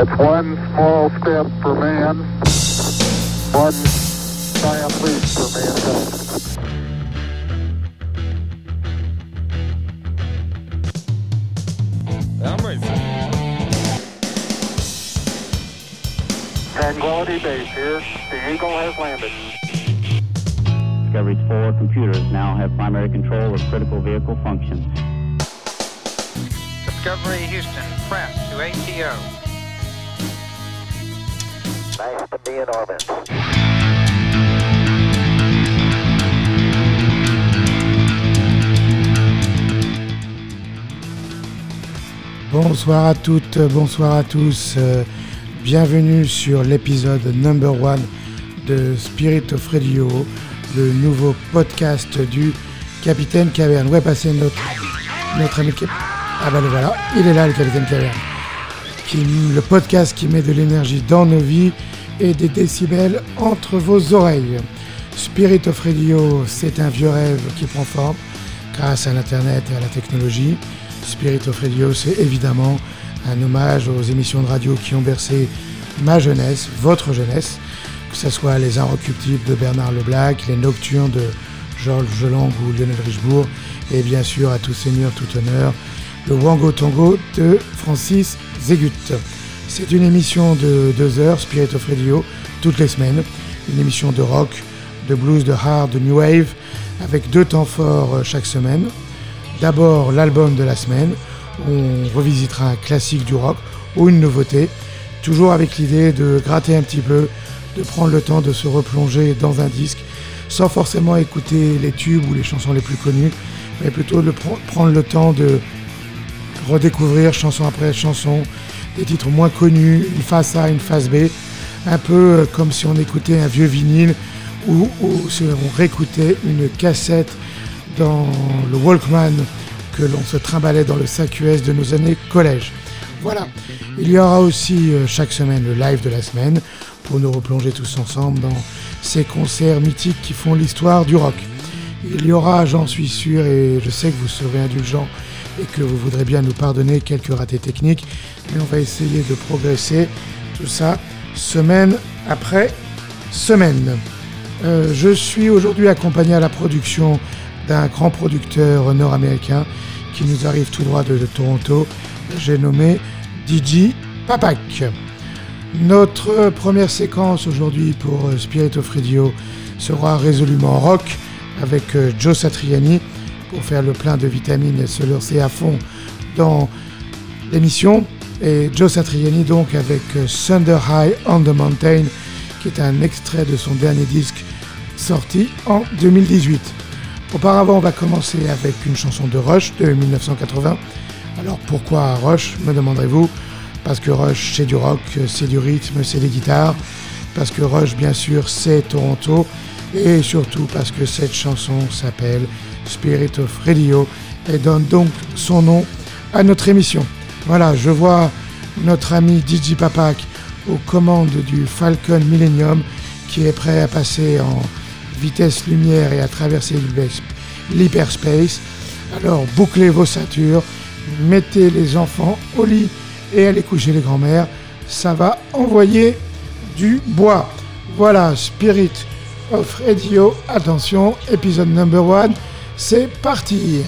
That's one small step for man, one giant leap for mankind. I'm ready. Tranquility Base here. The Eagle has landed. Discovery's four computers now have primary control of critical vehicle functions. Discovery Houston, press to ATO. Bonsoir à toutes, bonsoir à tous. euh, bienvenue sur l'épisode number one de Spirit of Radio, le nouveau podcast du Capitaine Caverne. Où est passé notre, notre ami Ah bah le voilà, il est là le Capitaine Caverne. Qui, le podcast qui met de l'énergie dans nos vies et des décibels entre vos oreilles. Spirit of Radio, c'est un vieux rêve qui prend forme grâce à l'Internet et à la technologie. Spirit of Radio, c'est évidemment un hommage aux émissions de radio qui ont bercé ma jeunesse, votre jeunesse, que ce soit les Inrecuptibles de Bernard Leblac, les Nocturnes de Georges Lang ou Lionel Richebourg, et bien sûr à tout seigneur, tout honneur, le Wango Tango de Francis Zégut. C'est une émission de deux heures, Spirit of Radio, toutes les semaines, une émission de rock, de blues, de hard, de new wave, avec deux temps forts euh, chaque semaine. D'abord l'album de la semaine, où on revisitera un classique du rock ou une nouveauté, toujours avec l'idée de gratter un petit peu, de prendre le temps de se replonger dans un disque, sans forcément écouter les tubes ou les chansons les plus connues, mais plutôt de pre- prendre le temps de redécouvrir chanson après chanson, des titres moins connus, une face A, une face B, un peu euh, comme si on écoutait un vieux vinyle ou, si on réécoutait une cassette dans le Walkman que l'on se trimballait dans le sac US de nos années collège. Voilà. Il y aura aussi euh, chaque semaine le live de la semaine pour nous replonger tous ensemble dans ces concerts mythiques qui font l'histoire du rock. Il y aura, j'en suis sûr, et je sais que vous serez indulgents et que vous voudrez bien nous pardonner quelques ratés techniques, mais on va essayer de progresser, tout ça, semaine après semaine. Euh, je suis aujourd'hui accompagné à la production d'un grand producteur nord-américain qui nous arrive tout droit de, Toronto. J'ai nommé DJ Papak. Notre première séquence aujourd'hui pour euh, Spirit of Radio sera résolument rock avec euh, Joe Satriani pour faire le plein de vitamines et se lancer à fond dans l'émission. Et Joe Satriani donc avec euh, Thunder High on the Mountain qui est un extrait de son dernier disque sorti en 2018. Auparavant, on va commencer avec une chanson de Rush de 1980. Alors pourquoi Rush, me demanderez-vous? Parce que Rush, c'est du rock, c'est du rythme, c'est des guitares. Parce que Rush, bien sûr, c'est Toronto. Et surtout parce que cette chanson s'appelle Spirit of Radio et donne donc son nom à notre émission. Voilà, je vois notre ami DJ Papak aux commandes du Falcon Millennium qui est prêt à passer en vitesse lumière et à traverser l'hyper- l'hyperspace. Alors bouclez vos ceintures, mettez les enfants au lit et allez coucher les grands-mères. Ça va envoyer du bois. Voilà, Spirit of Radio. Attention, épisode number one. C'est parti.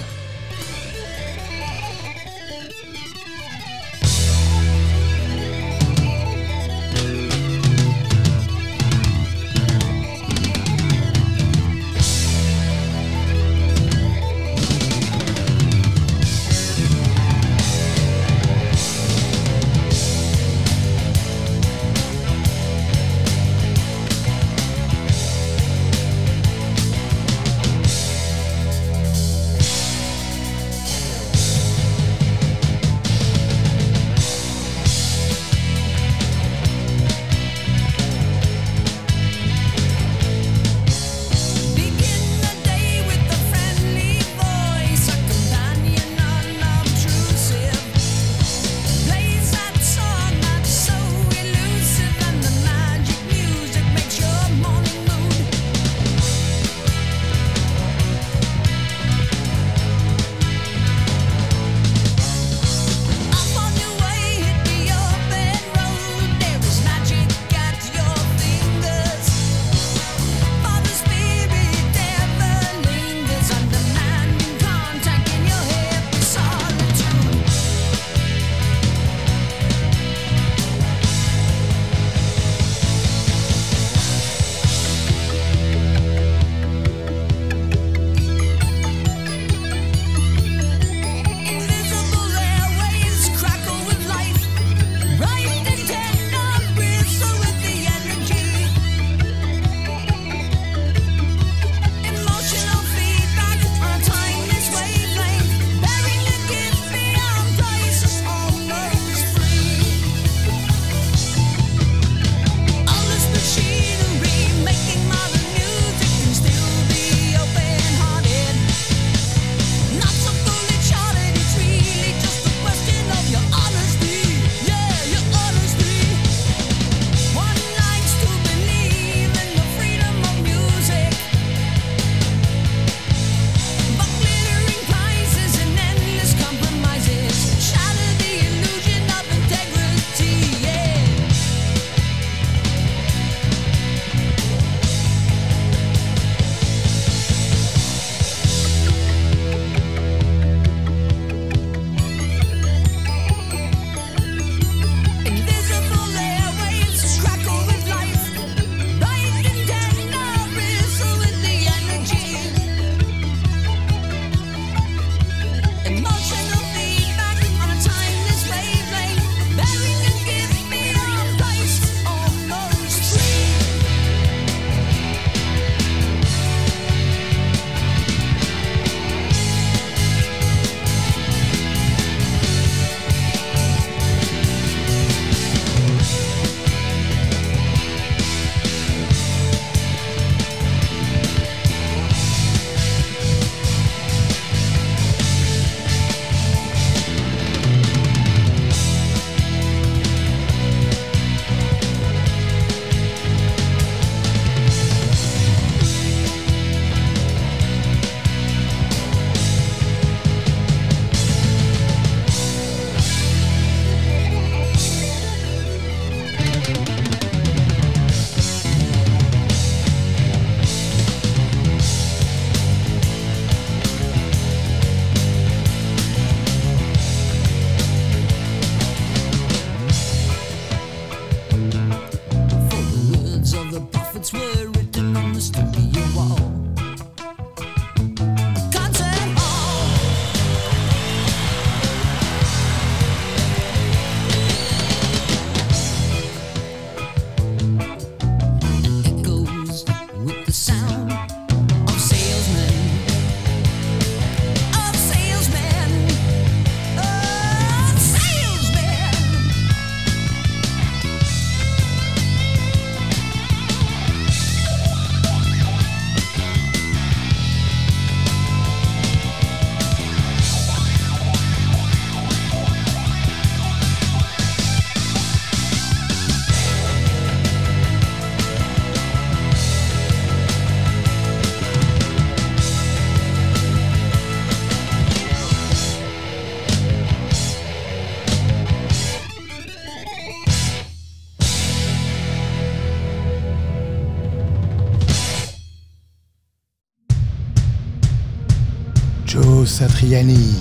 Satriani.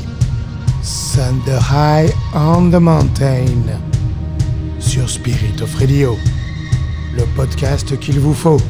Thunder High on the Mountain. Sur Spirit of Radio. Le podcast qu'il vous faut.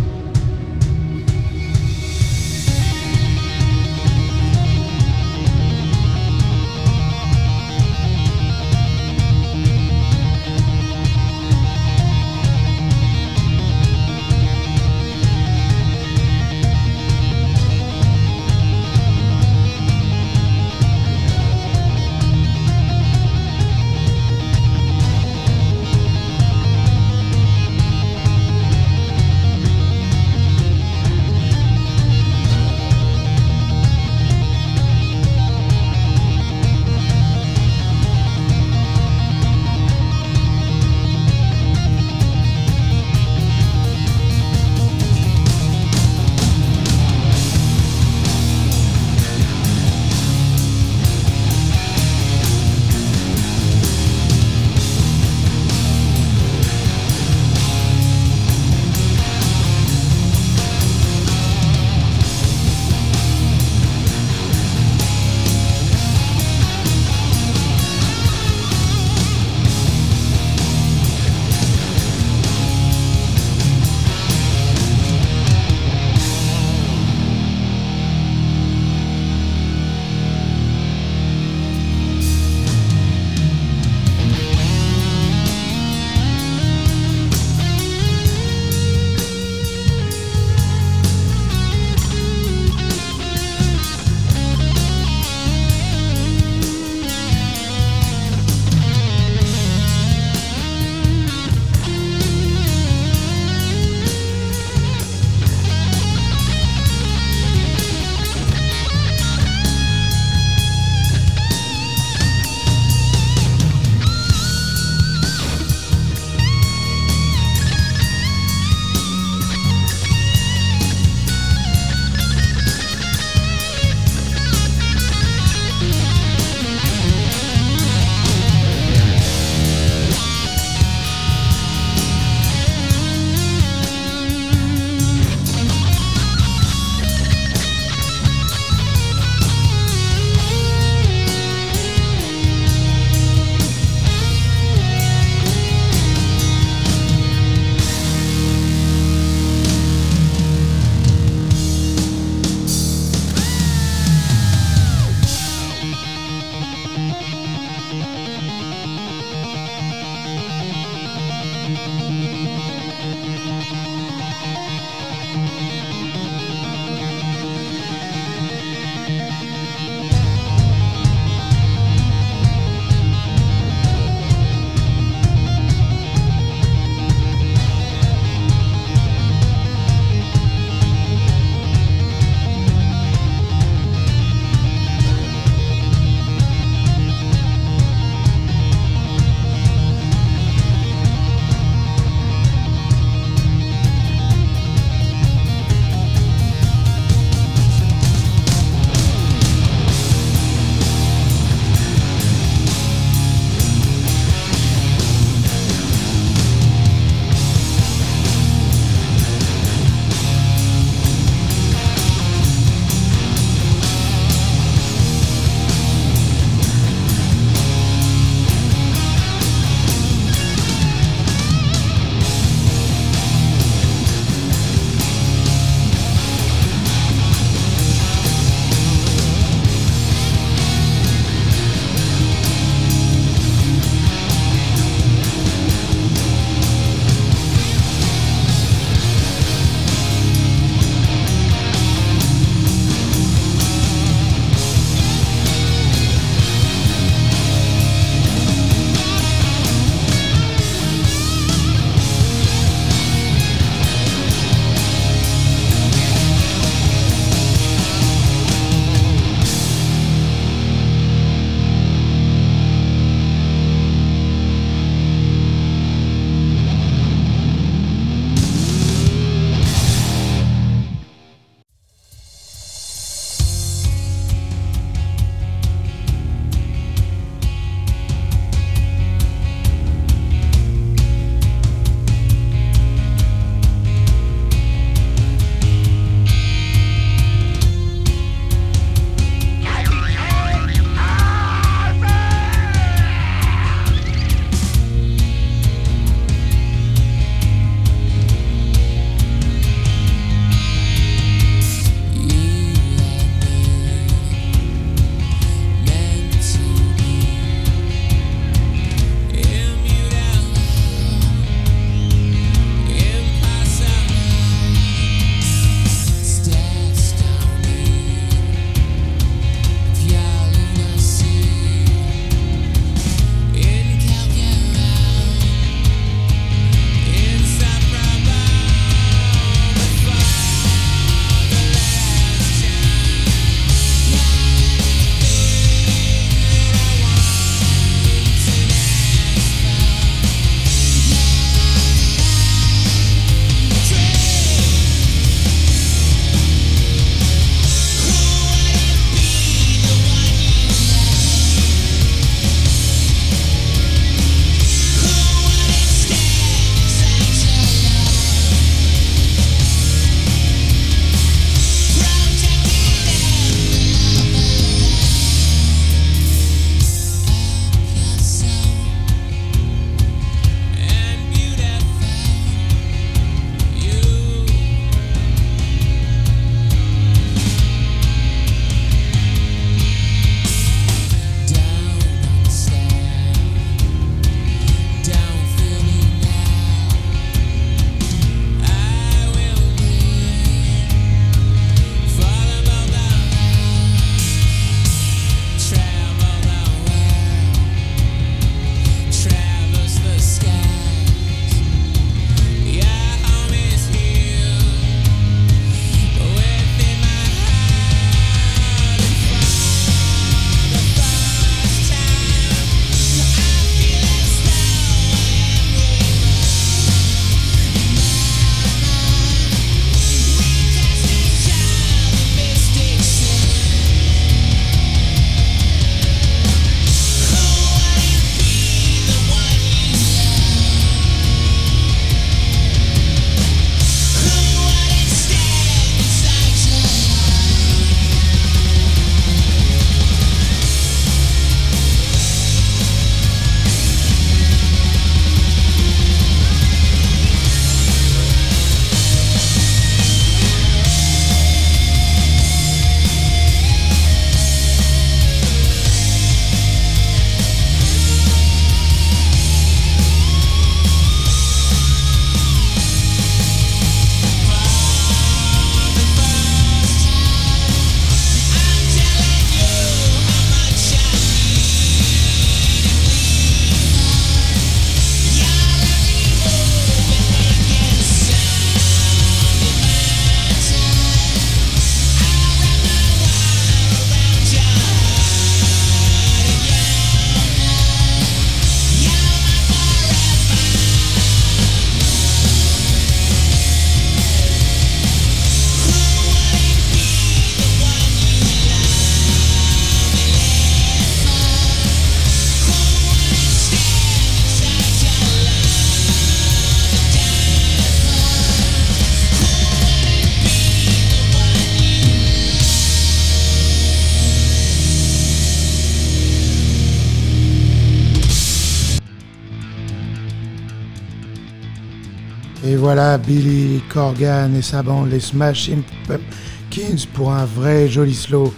Voilà Billy Corgan et sa bande, les Smashing Pumpkins, pour un vrai joli slow.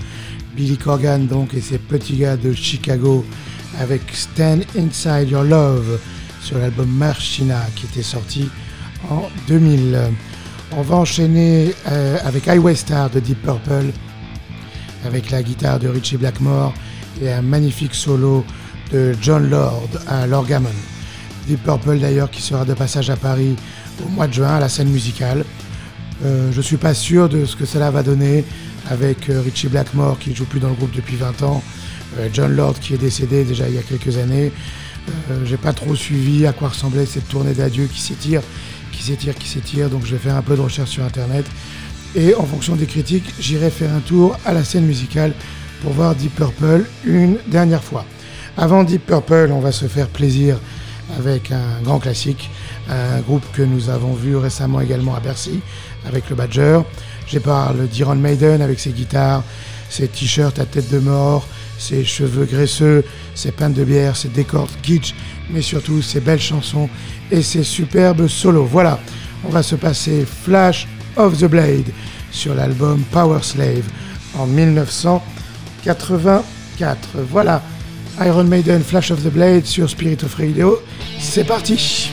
Billy Corgan donc et ses petits gars de Chicago avec Stand Inside Your Love sur l'album Marchina qui était sorti en 2000. On va enchaîner euh, avec Highway Star de Deep Purple avec la guitare de Richie Blackmore et un magnifique solo de John Lord à l'orgamon. Deep Purple d'ailleurs qui sera de passage à Paris au mois de juin à la scène musicale. Euh, je suis pas sûr de ce que cela va donner avec euh, Richie Blackmore qui ne joue plus dans le groupe depuis 20 ans, euh, John Lord qui est décédé déjà il y a quelques années. J'ai pas trop suivi à quoi ressemblait cette tournée d'adieu qui s'étire, qui s'étire, qui s'étire, donc je vais faire un peu de recherche sur internet. Et en fonction des critiques, j'irai faire un tour à la scène musicale pour voir Deep Purple une dernière fois. Avant Deep Purple, on va se faire plaisir avec un grand classique, un groupe que nous avons vu récemment également à Bercy avec le Badger. Je parle d'Iron Maiden avec ses guitares, ses t-shirts à tête de mort, ses cheveux graisseux, ses pintes de bière, ses décors kitsch, mais surtout ses belles chansons et ses superbes solos. Voilà, on va se passer Flash of the Blade sur l'album Power Slave en 1984. Voilà. Iron Maiden Flash of the Blade sur Spirit of Radio. C'est parti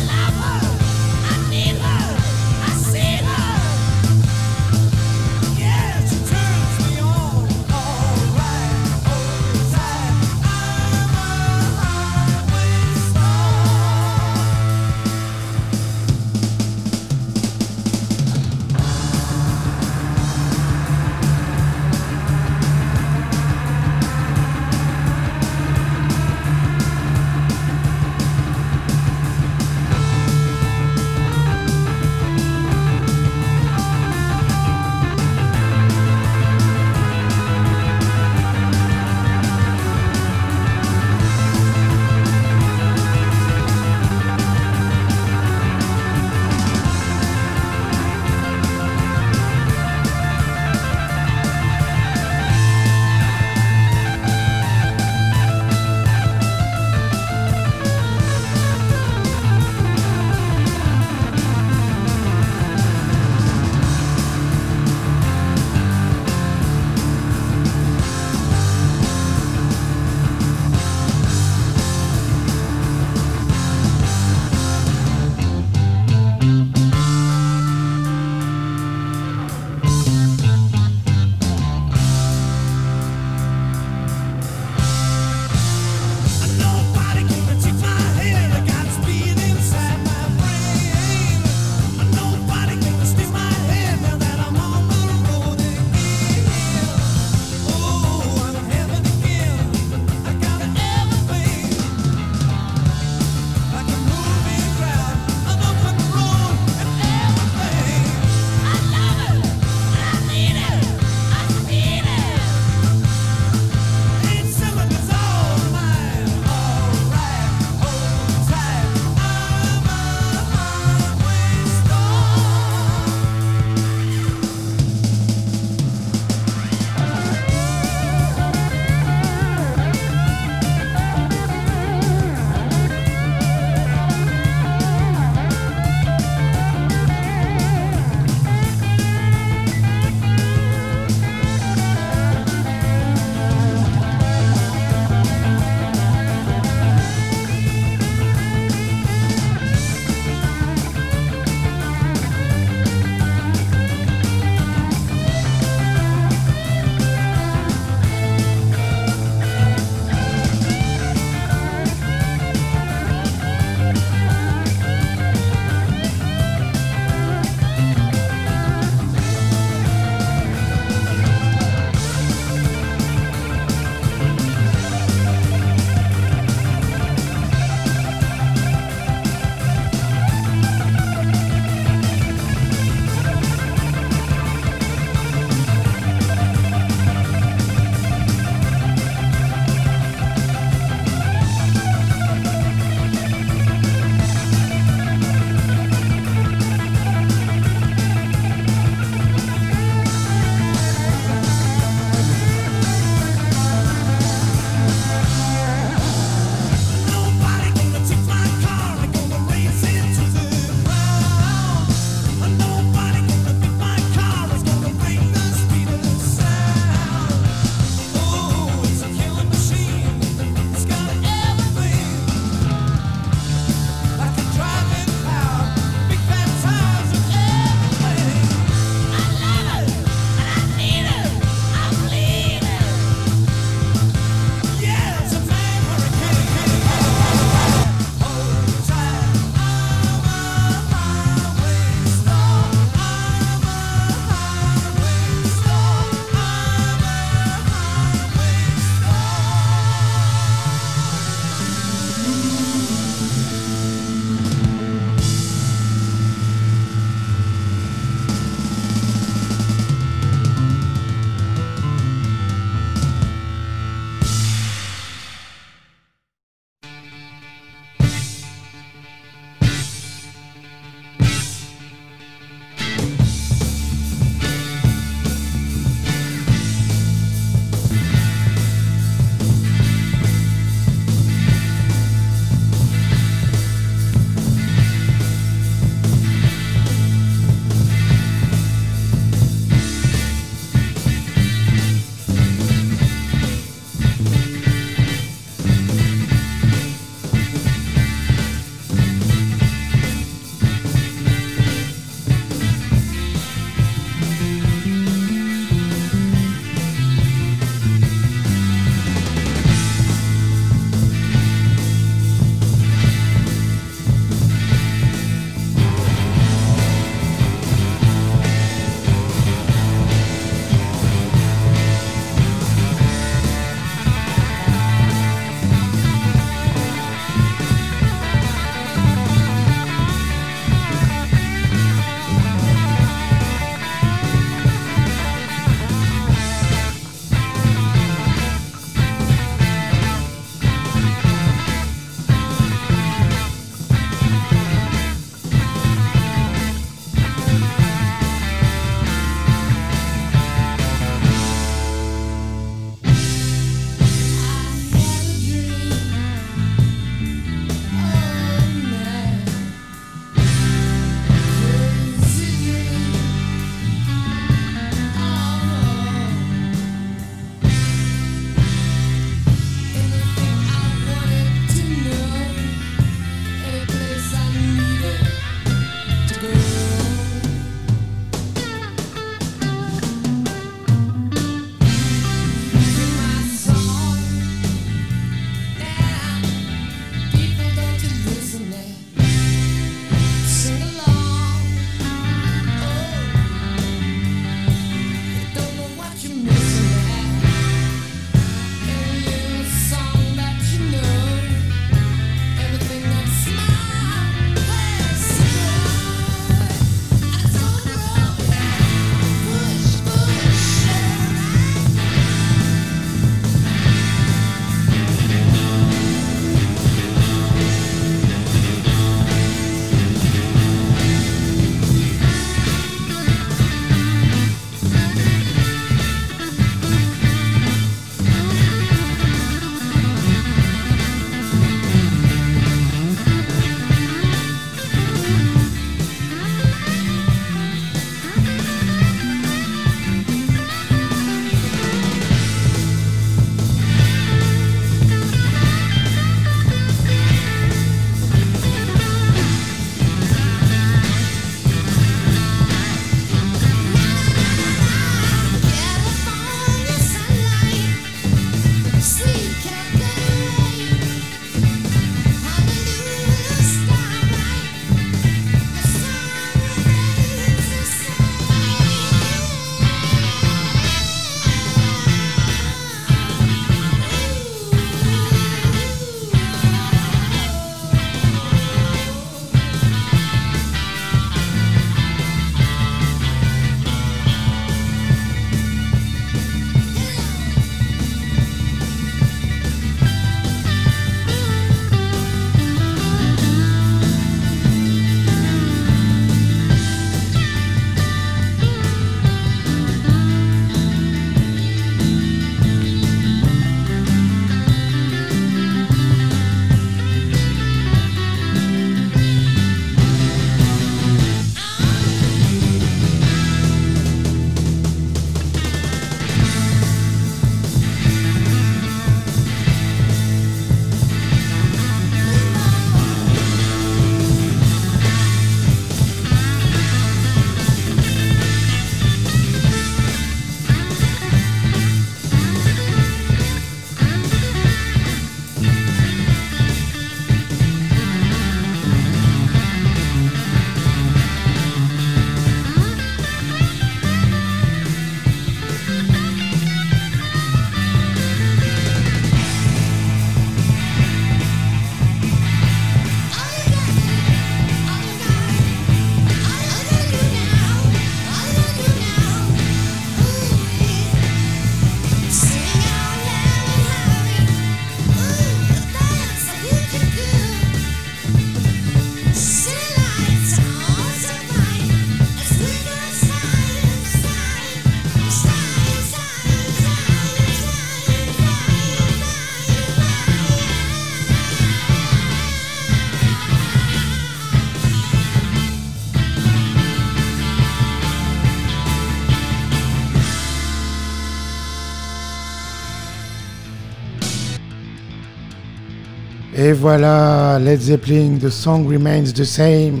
Et voilà, Led Zeppelin, The Song Remains the Same,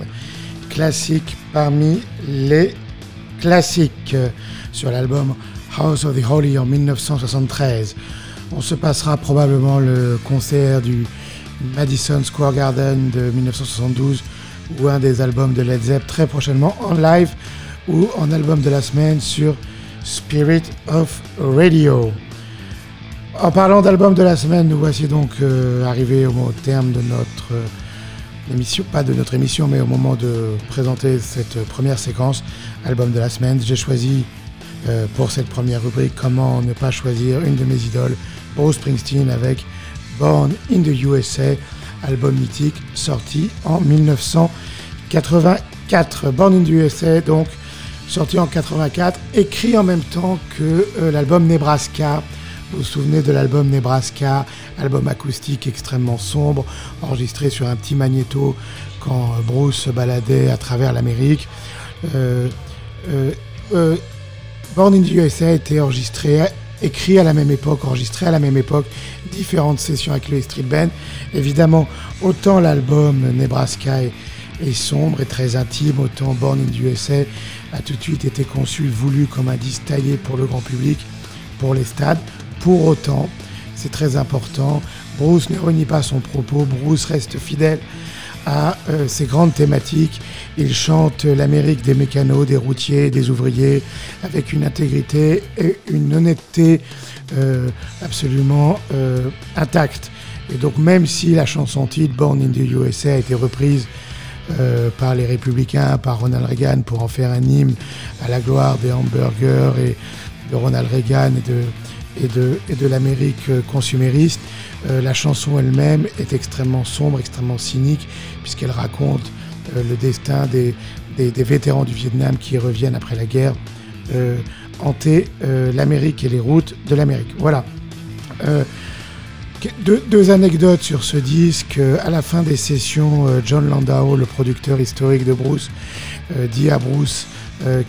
classique parmi les classiques sur l'album House of the Holy en 1973. On se passera probablement le concert du Madison Square Garden de 1972 ou un des albums de Led Zepp très prochainement en live ou en album de la semaine sur Spirit of Radio. En parlant d'album de la semaine, nous voici donc euh, arrivés au, terme de notre euh, émission, pas de notre émission, mais au moment de présenter cette première séquence, album de la semaine. J'ai choisi euh, pour cette première rubrique comment ne pas choisir une de mes idoles, Bruce Springsteen avec Born in the USA, album mythique sorti en 1984. Born in the USA, donc sorti en 84, écrit en même temps que l'album Nebraska vous vous souvenez de l'album Nebraska, album acoustique extrêmement sombre, enregistré sur un petit magnéto quand Bruce se baladait à travers l'Amérique. Euh, euh, euh, Born in the USA a été enregistré, écrit à la même époque, enregistré à la même époque, différentes sessions avec le Street Band. Évidemment, autant l'album Nebraska est, est, sombre et très intime, autant Born in the USA a tout de suite été conçu, voulu comme un disque taillé pour le grand public, pour les stades. Pour autant, c'est très important, Bruce ne renie pas son propos, Bruce reste fidèle à euh, ses grandes thématiques. Il chante l'Amérique des mécanos, des routiers, des ouvriers, avec une intégrité et une honnêteté euh, absolument euh, intacte. Et donc même si la chanson titre Born in the USA a été reprise par les républicains, par Ronald Reagan pour en faire un hymne à la gloire des hamburgers et de Ronald Reagan et de et de, l'Amérique euh, consumériste. Euh, la chanson elle-même est extrêmement sombre, extrêmement cynique, puisqu'elle raconte euh, le destin des, vétérans du Vietnam qui reviennent après la guerre hanter l'Amérique et les routes de l'Amérique. Voilà. Deux, anecdotes sur ce disque. À la fin des sessions, John Landau, le producteur historique de Bruce, dit à Bruce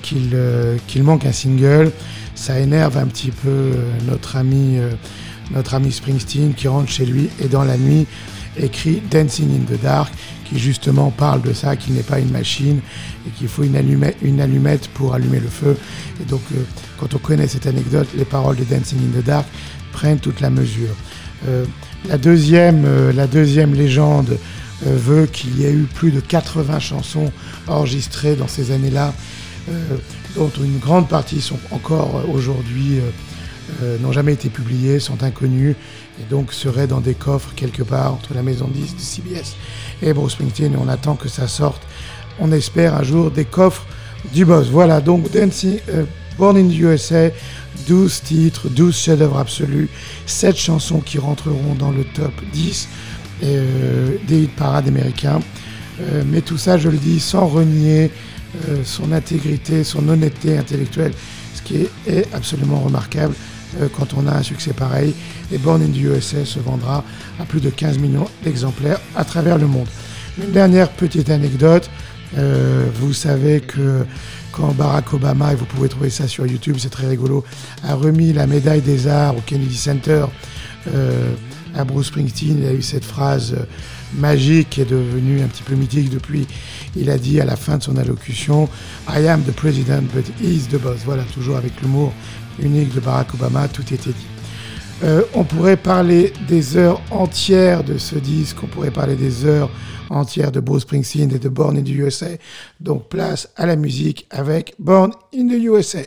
qu'il manque un single ça énerve un petit peu euh, notre ami, euh, notre ami Springsteen qui rentre chez lui et dans la nuit écrit Dancing in the Dark, qui justement parle de ça, qu'il n'est pas une machine et qu'il faut une allumette, pour allumer le feu. Et donc, euh, quand on connaît cette anecdote, les paroles de Dancing in the Dark prennent toute la mesure. la, deuxième, la deuxième légende veut qu'il y ait eu plus de 80 chansons enregistrées dans ces années-là dont une grande partie sont encore euh, aujourd'hui, euh, euh, n'ont jamais été publiées, sont inconnues, et donc seraient dans des coffres quelque part entre la maison 10 de CBS et Bruce Springsteen, on attend que ça sorte, on espère un jour, des coffres du boss. Voilà, donc Dancing, Born in the USA, 12 titres, 12 chefs-d'œuvre absolus, 7 chansons qui rentreront dans le top 10 des hit parades américains. mais tout ça, je le dis, sans renier euh, son intégrité, son honnêteté intellectuelle, ce qui est, absolument remarquable euh, quand on a un succès pareil. Et Born in the USA se vendra à plus de 15 millions d'exemplaires à travers le monde. Une dernière petite anecdote, euh, vous savez que quand Barack Obama, et vous pouvez trouver ça sur YouTube, c'est très rigolo, a remis la médaille des arts au Kennedy Center à Bruce Springsteen, il a eu cette phrase magique est devenu un petit peu mythique depuis. Il a dit à la fin de son allocution I am the president, but he's the boss. Voilà, toujours avec l'humour unique de Barack Obama, tout était dit. Euh, on pourrait parler des heures entières de ce disque, on pourrait parler des heures entières de Bruce Springsteen et de Born in the USA. Donc place à la musique avec Born in the USA.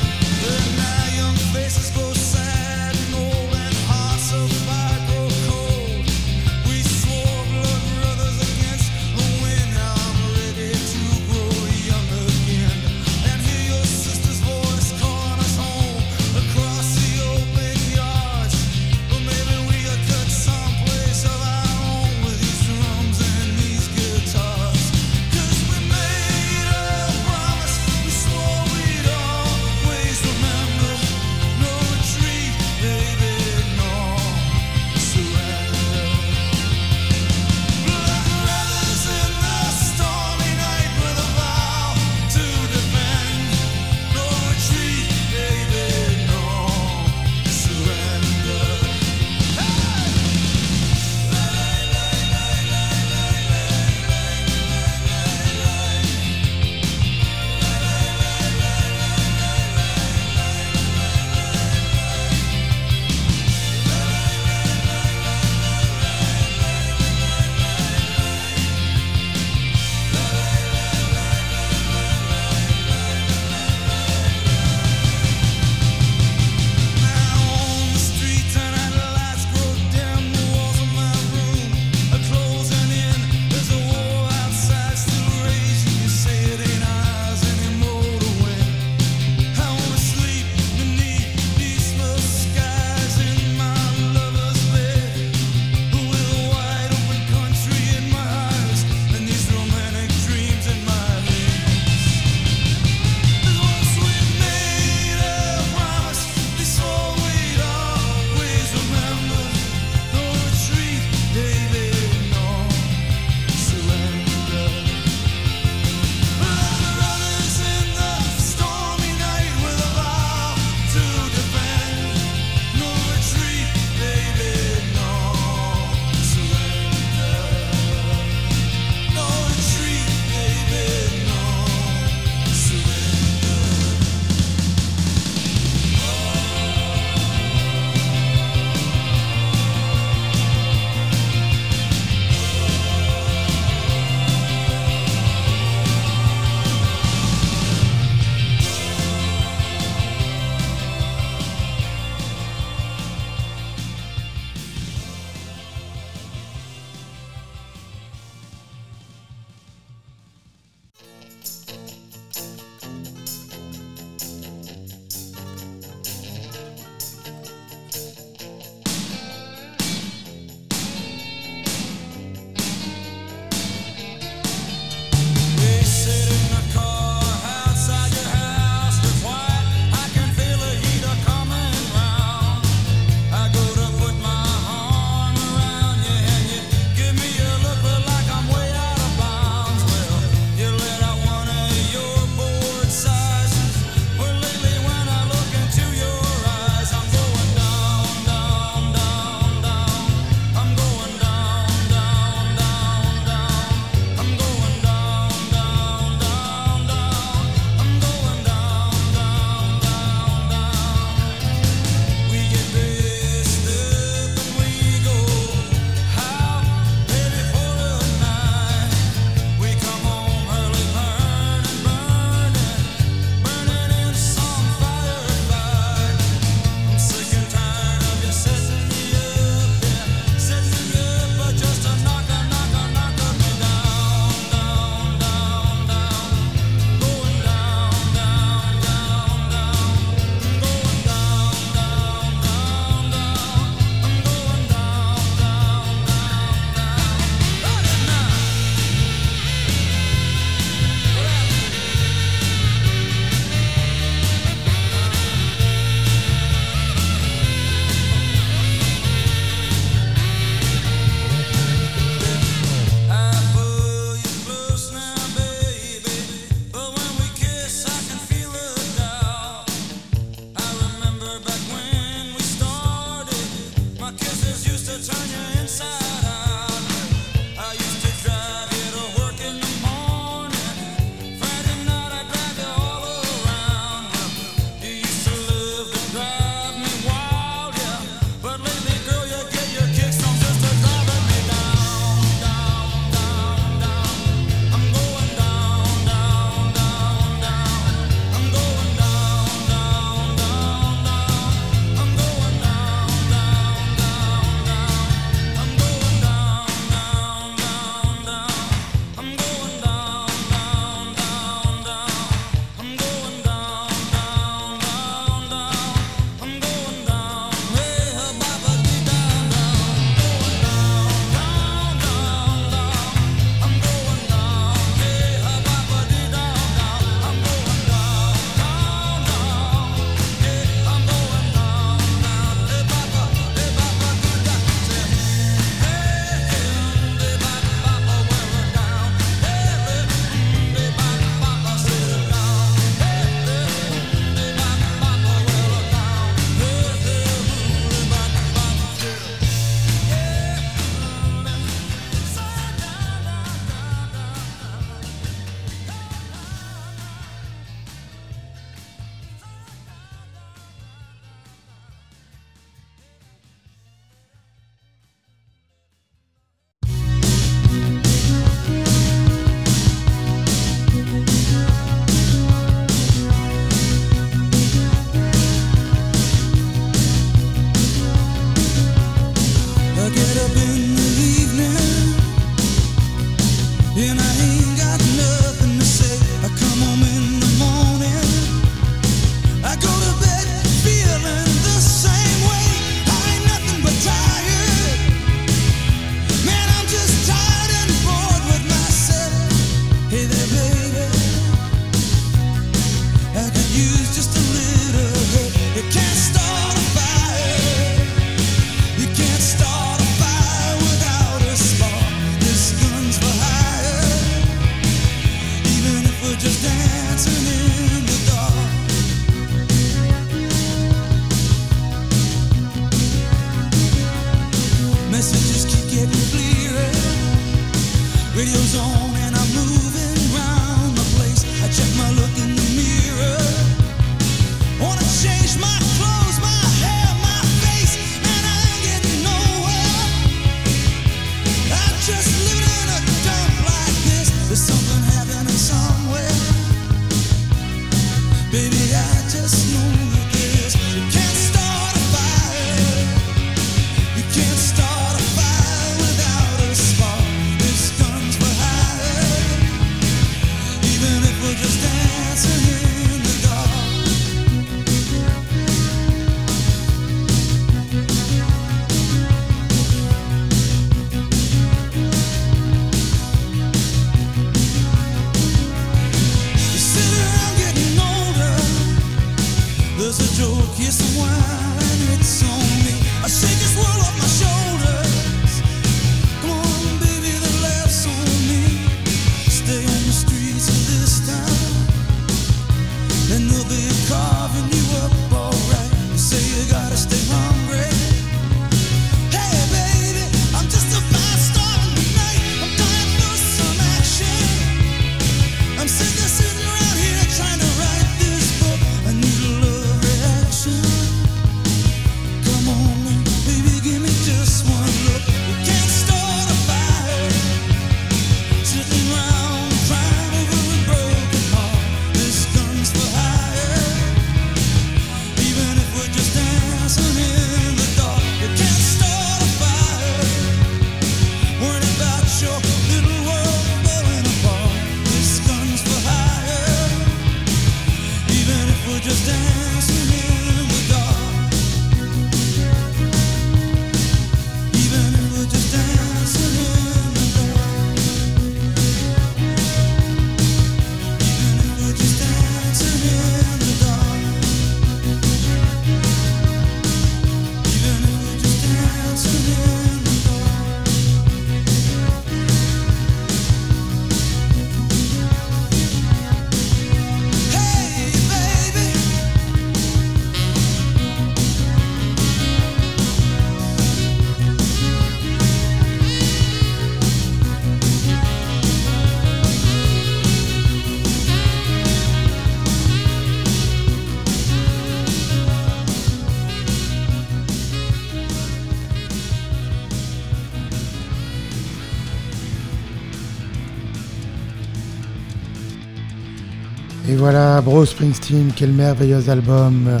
Voilà, Bruce Springsteen, quel merveilleux album.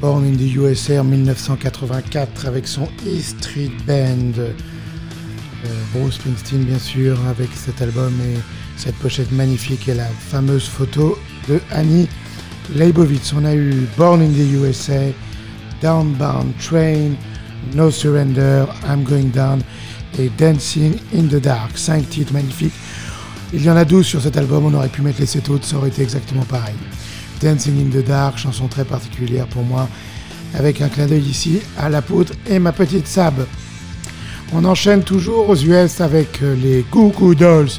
Born in the USA en 1984 avec son E Street Band. Euh, Bruce Springsteen, bien sûr, avec cet album et cette pochette magnifique et la fameuse photo de Annie Leibovitz. On a eu Born in the USA, Downbound Train, No Surrender, I'm Going Down et Dancing in the Dark. Cinq titres magnifiques il y en a 12 sur cet album, on aurait pu mettre les 7 autres, ça aurait été exactement pareil. Dancing in the Dark, chanson très particulière pour moi, avec un clin d'œil ici à la poudre et ma petite Sab. On enchaîne toujours aux US avec euh, les Goo Dolls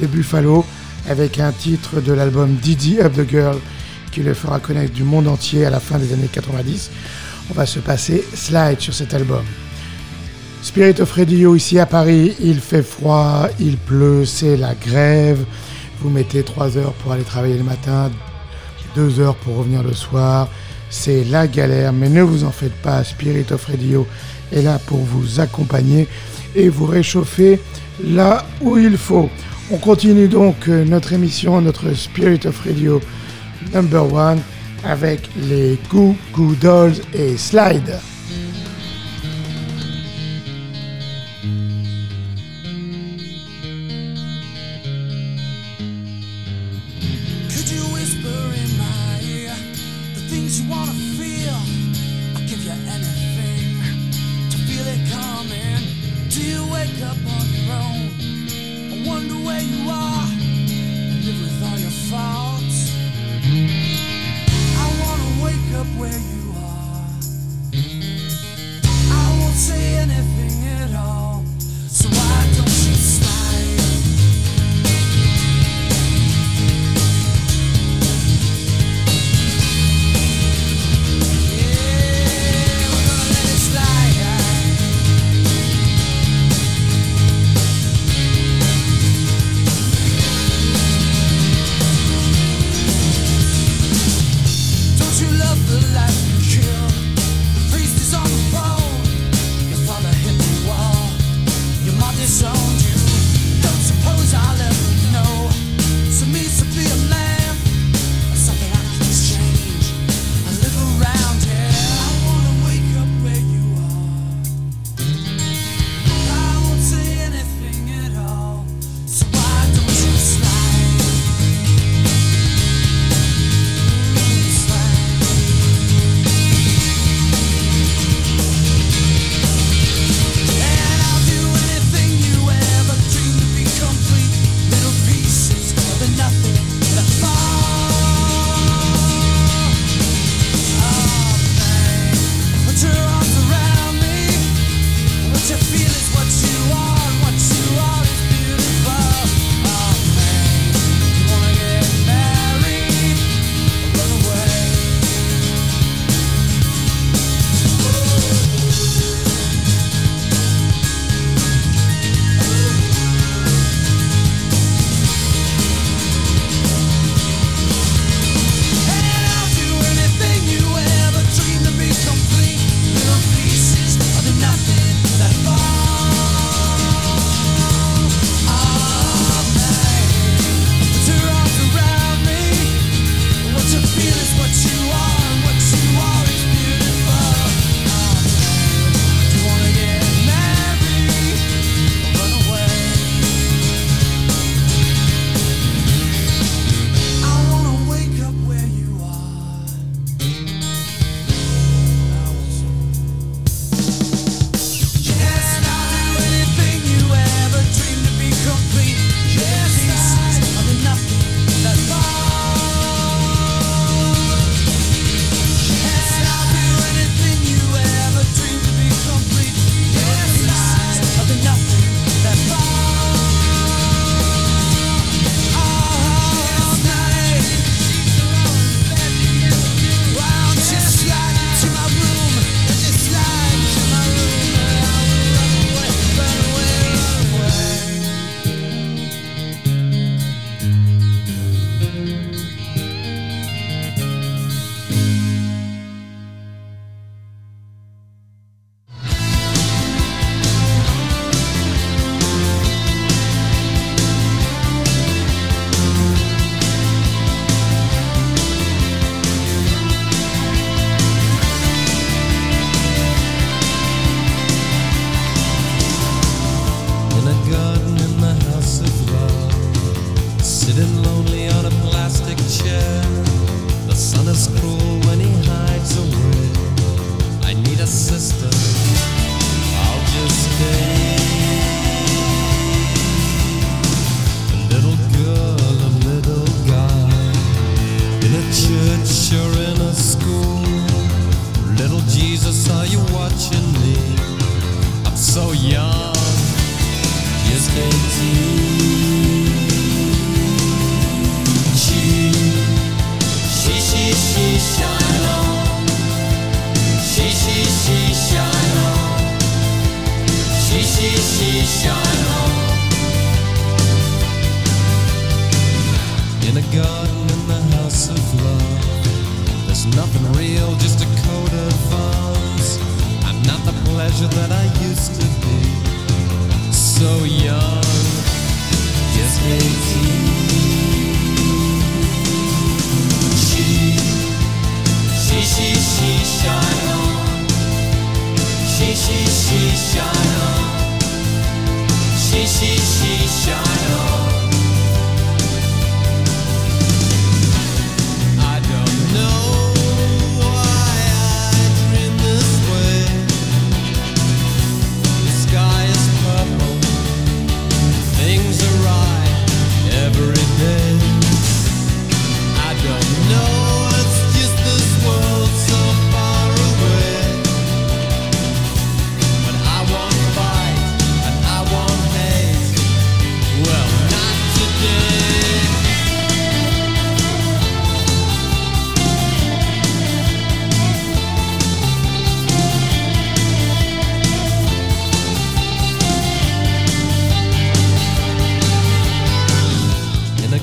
de Buffalo, avec un titre de l'album Didi of the Girl qui le fera connaître du monde entier à la fin des années 90. On va se passer Slide sur cet album. Spirit of Radio ici à Paris, il fait froid, il pleut, c'est la grève. Vous mettez 3 heures pour aller travailler le matin, 2 heures pour revenir le soir. C'est la galère, mais ne vous en faites pas, Spirit of Radio est là pour vous accompagner et vous réchauffer là où il faut. On continue donc euh, notre émission, notre Spirit of Radio number one avec les Goo Goo Dolls et Slide.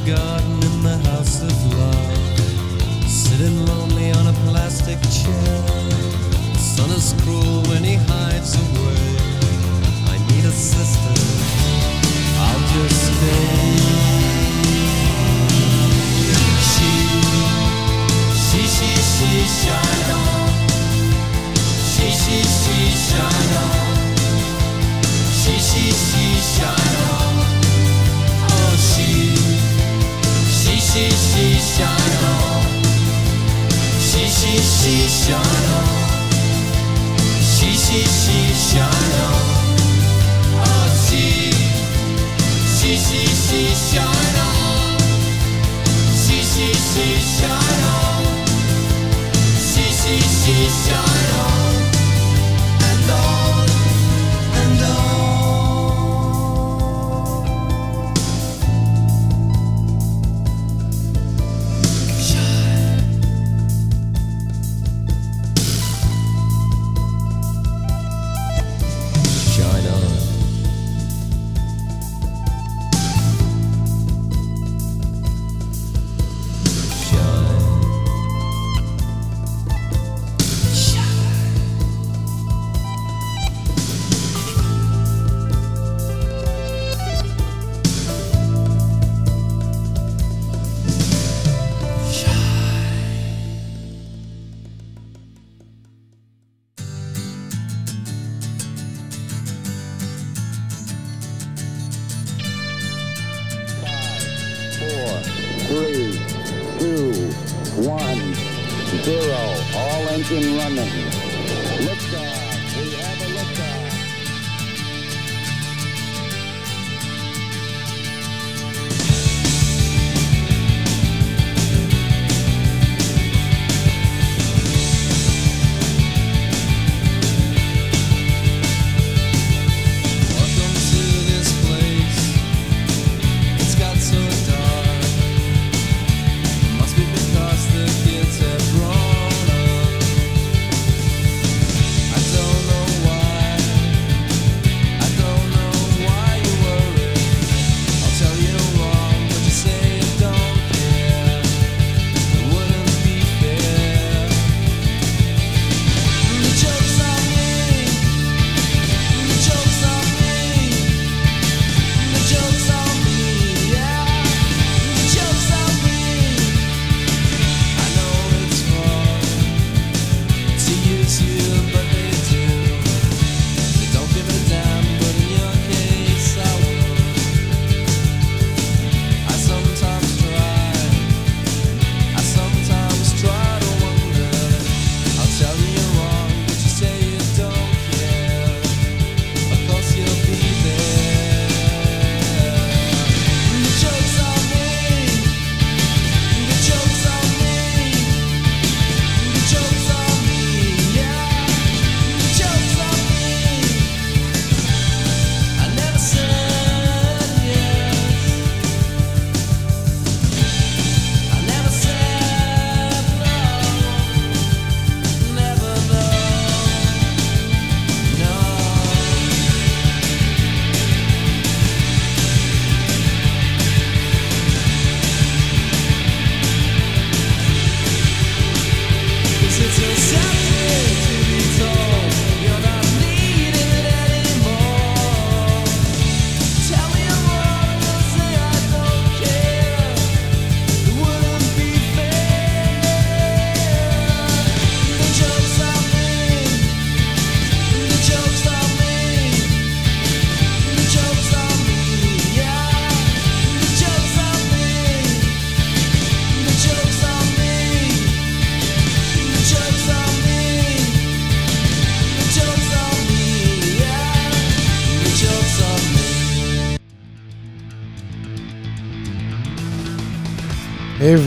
garden in the house of love, sitting lonely on a plastic chair. Sun is cruel when he hides away. I need a sister. I'll just stay. She, she, she, she, shine on. She, she, she, shine on. She, she, she, shine on. 嘻嘻笑容，嘻嘻嘻笑容，嘻嘻嘻笑容，哦嘻，嘻嘻嘻笑容，嘻嘻嘻笑容，嘻嘻嘻笑容。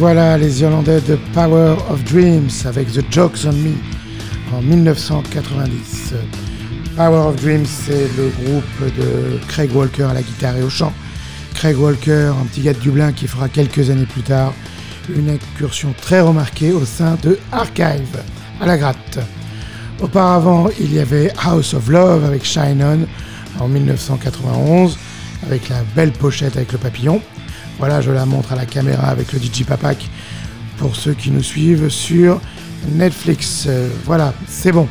Voilà les Irlandais de Power of Dreams avec The Jokes on Me en 1990. Power of Dreams, c'est le groupe de Craig Walker à la guitare et au chant. Craig Walker, un petit gars de Dublin qui fera quelques années plus tard une incursion très remarquée au sein de Archive à la gratte. Auparavant, il y avait House of Love avec Shine On en 1991 avec la belle pochette avec le papillon. Voilà, je la montre à la caméra avec le DJ Papak pour ceux qui nous suivent sur Netflix. Euh, voilà, c'est bon.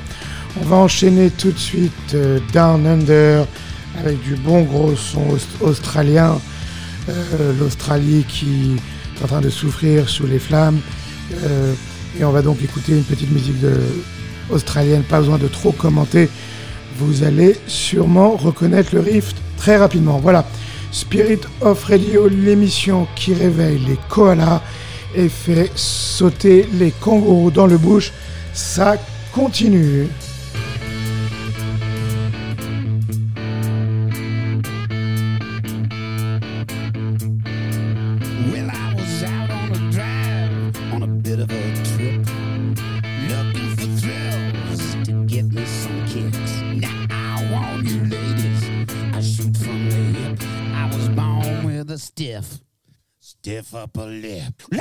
On va enchaîner tout de suite euh, Down Under avec du bon gros son australien. Euh, L'Australie qui est en train de souffrir sous les flammes. et on va donc écouter une petite musique australienne, pas besoin de trop commenter. Vous allez sûrement reconnaître le riff très rapidement. Voilà. Spirit of Radio, l'émission qui réveille les koalas et fait sauter les kangourous dans le bush, ça continue. Upper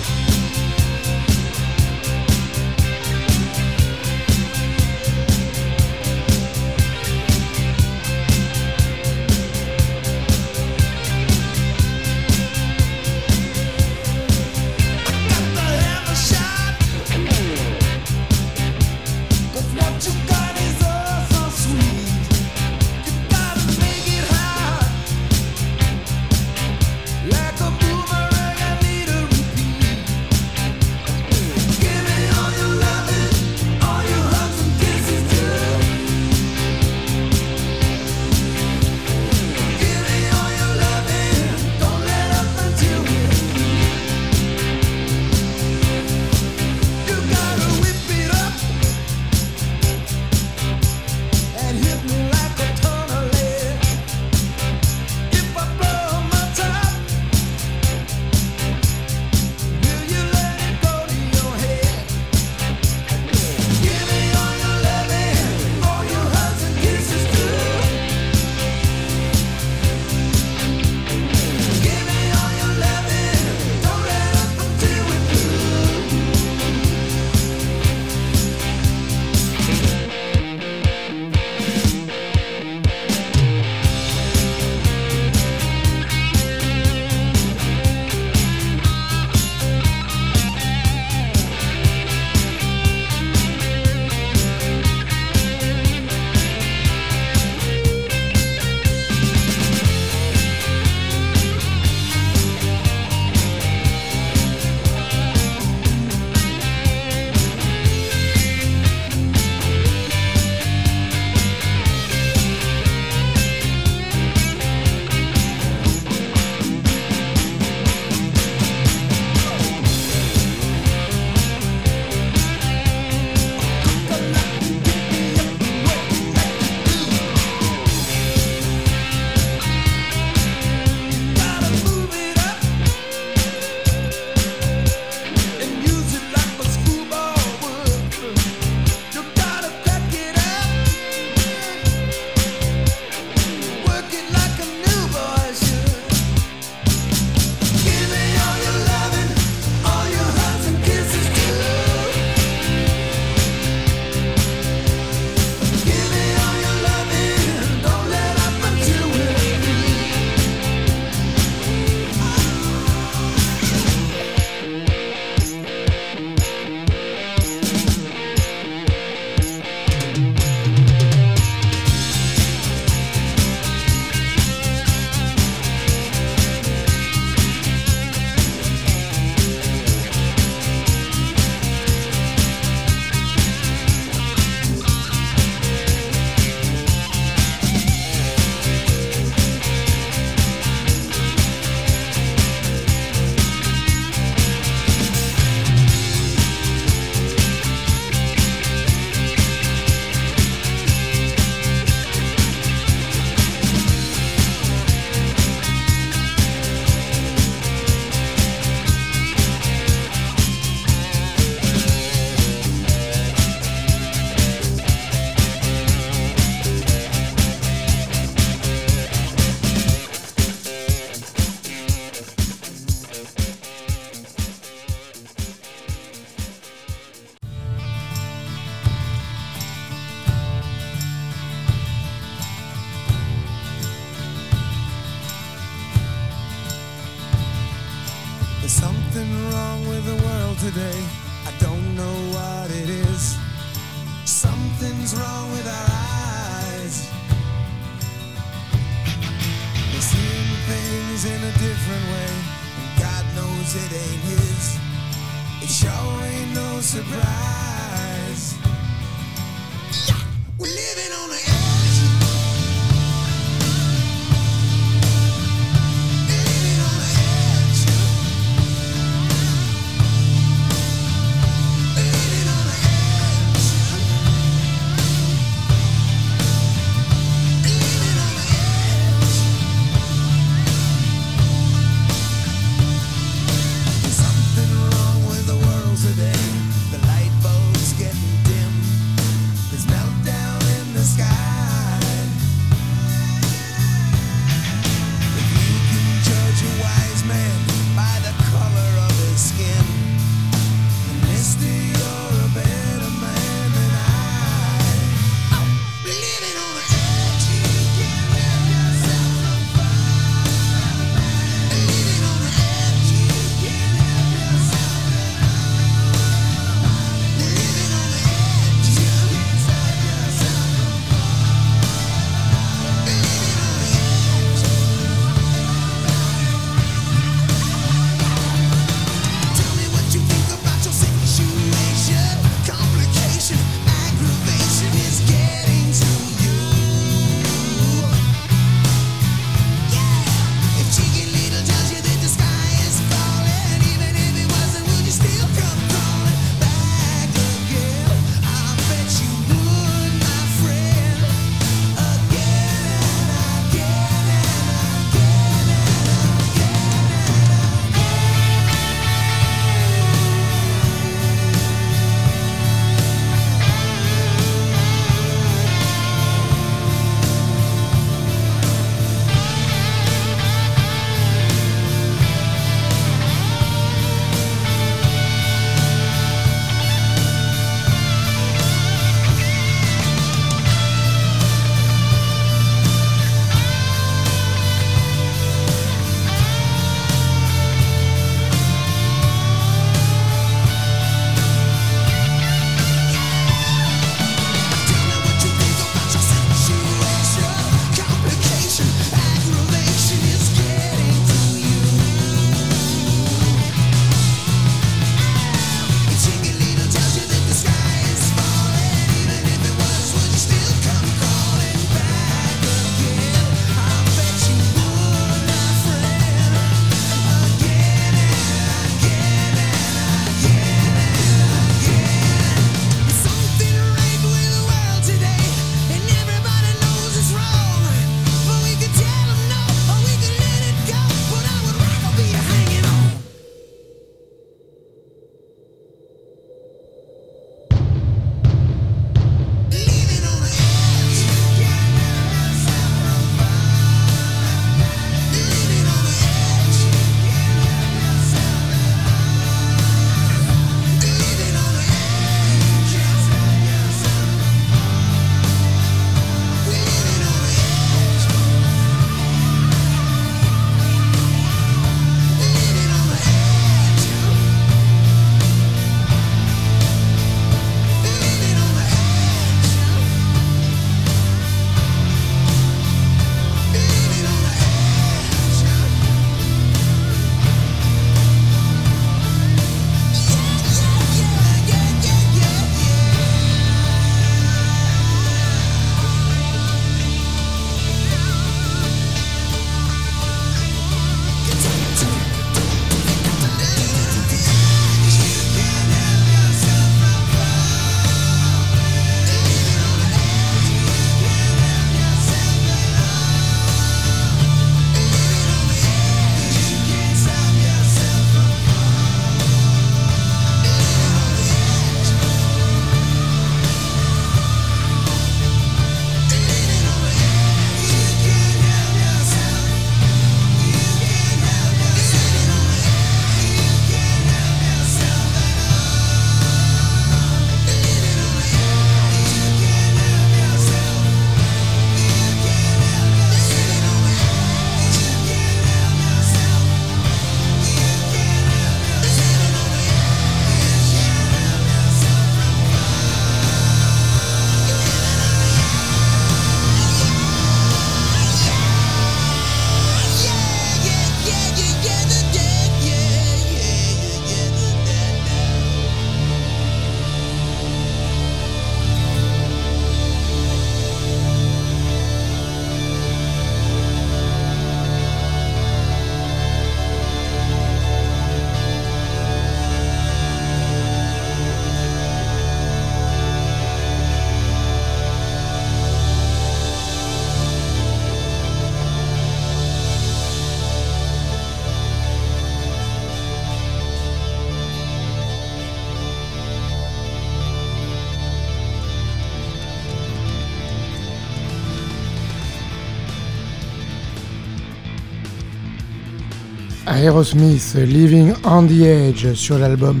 Aerosmith, Living on the Edge sur l'album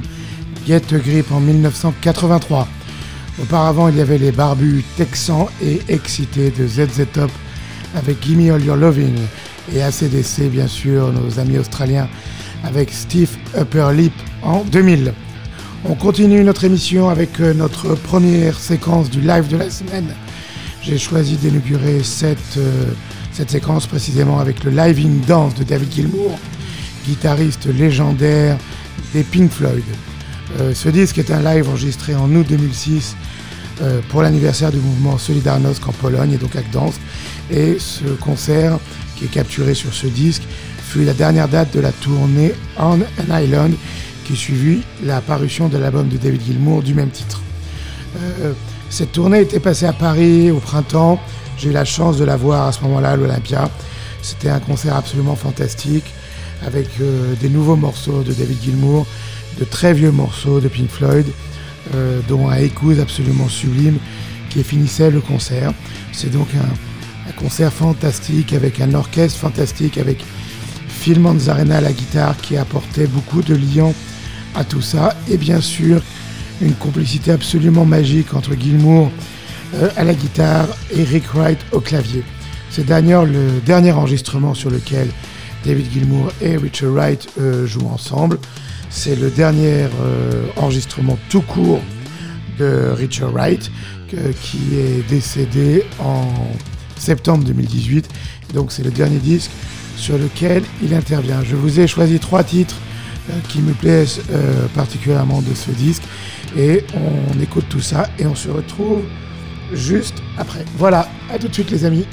Get a Grip en 1983. Auparavant, il y avait les barbus texans et excités de ZZ Top avec Gimme All Your Loving et ACDC, bien sûr, nos amis australiens avec Steve Upper Lip en 2000. On continue notre émission avec euh, notre première séquence du live de la semaine. J'ai choisi d'inaugurer cette, euh, cette séquence précisément avec le Live in Dance de David Gilmour, guitariste légendaire des Pink Floyd. Euh, ce disque est un live enregistré en août 2006 euh, pour l'anniversaire du mouvement Solidarnosc en Pologne et donc à Gdansk. Et ce concert, qui est capturé sur ce disque, fut la dernière date de la tournée On an Island qui suivit la parution de l'album de David Gilmour du même titre. Euh, cette tournée était passée à Paris au printemps. J'ai eu la chance de la voir à ce moment-là à l'Olympia. C'était un concert absolument fantastique avec euh, des nouveaux morceaux de David Gilmour, de très vieux morceaux de Pink Floyd, euh, dont un écouse absolument sublime qui finissait le concert. C'est donc un, un concert fantastique avec un orchestre fantastique avec Phil Manzarena à la guitare qui apportait beaucoup de liant à tout ça et bien sûr une complicité absolument magique entre Gilmour euh, à la guitare et Rick Wright au clavier. C'est d'ailleurs le dernier enregistrement sur lequel David Gilmour et Richard Wright euh, jouent ensemble. C'est le dernier euh, enregistrement tout court de Richard Wright qui est décédé en septembre 2018. Donc c'est le dernier disque sur lequel il intervient. Je vous ai choisi trois titres euh, qui me plaisent particulièrement de ce disque et on écoute tout ça et on se retrouve juste après. Voilà, à tout de suite les amis.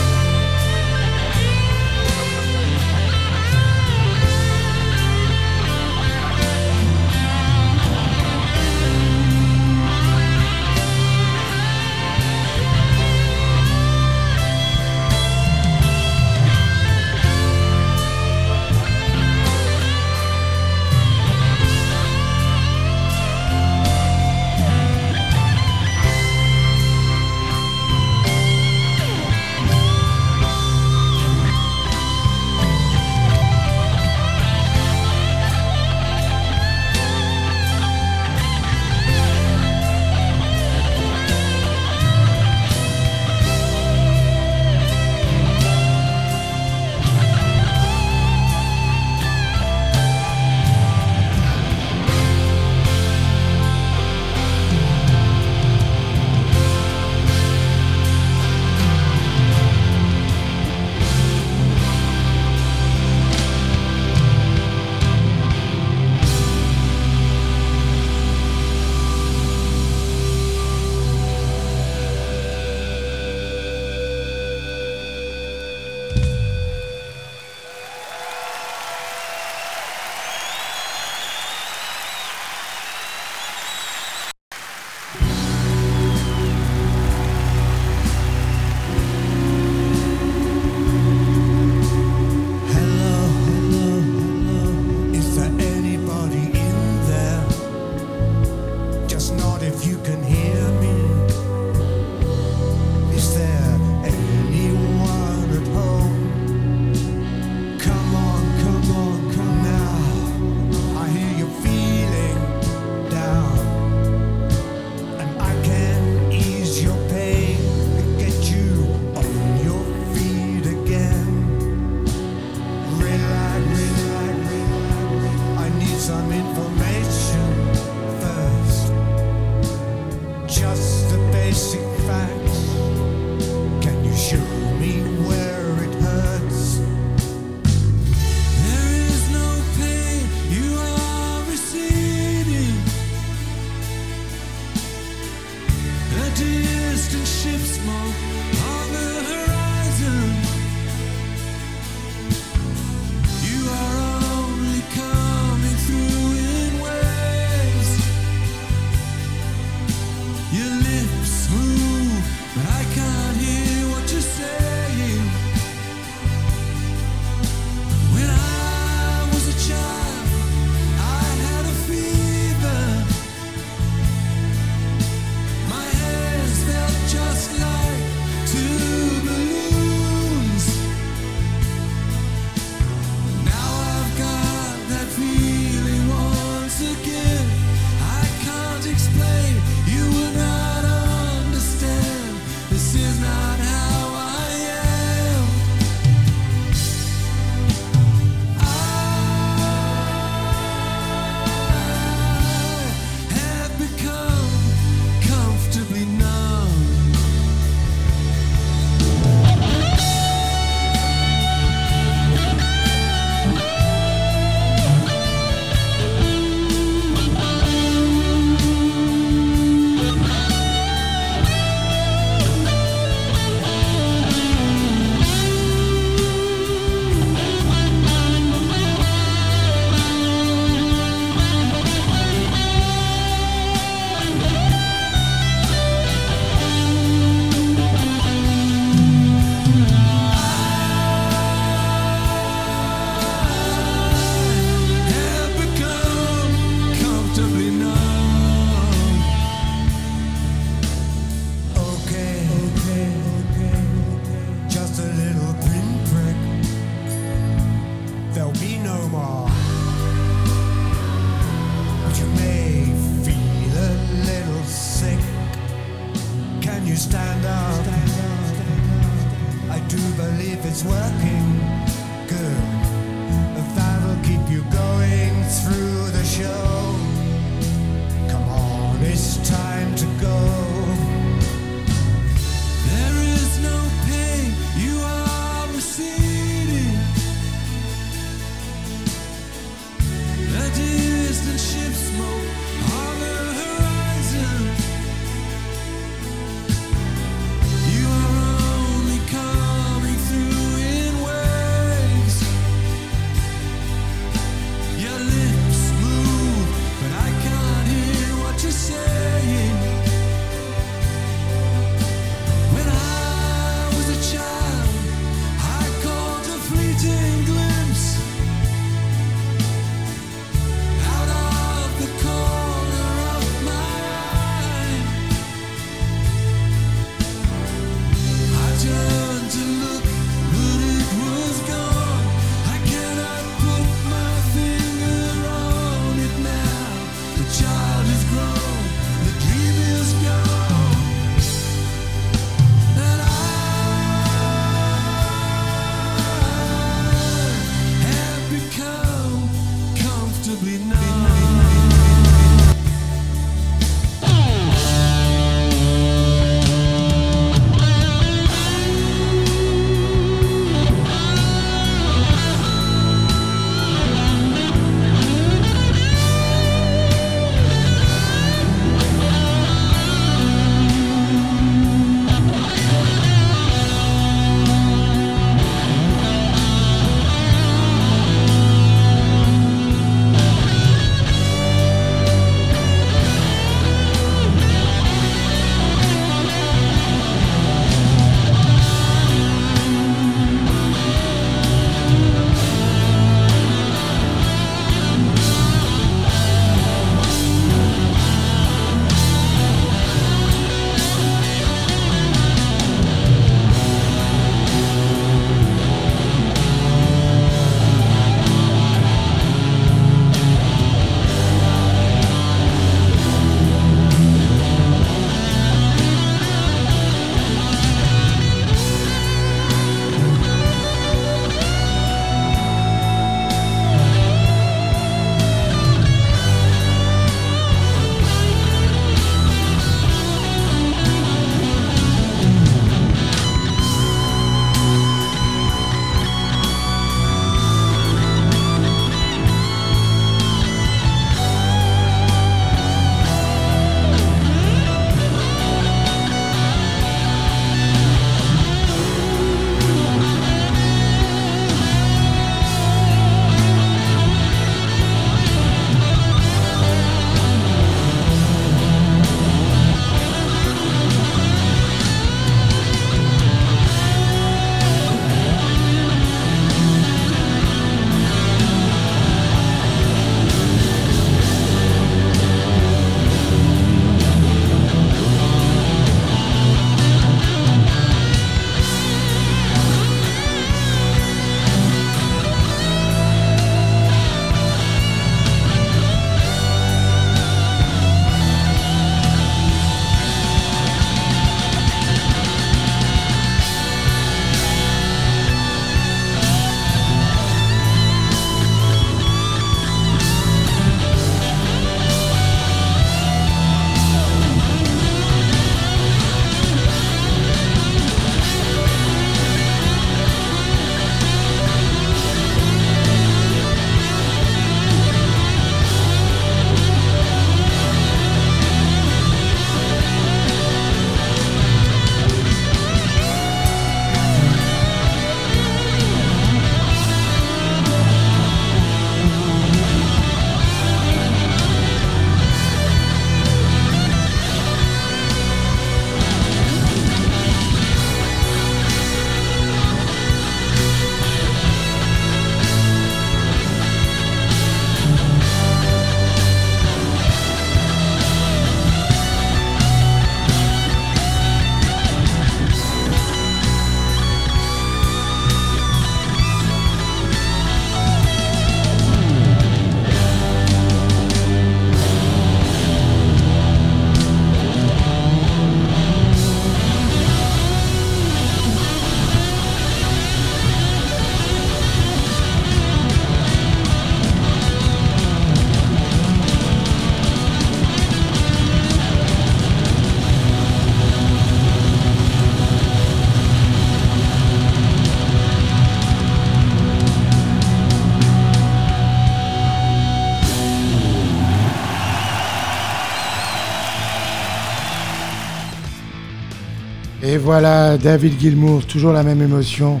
Et voilà, David Gilmour, toujours la même émotion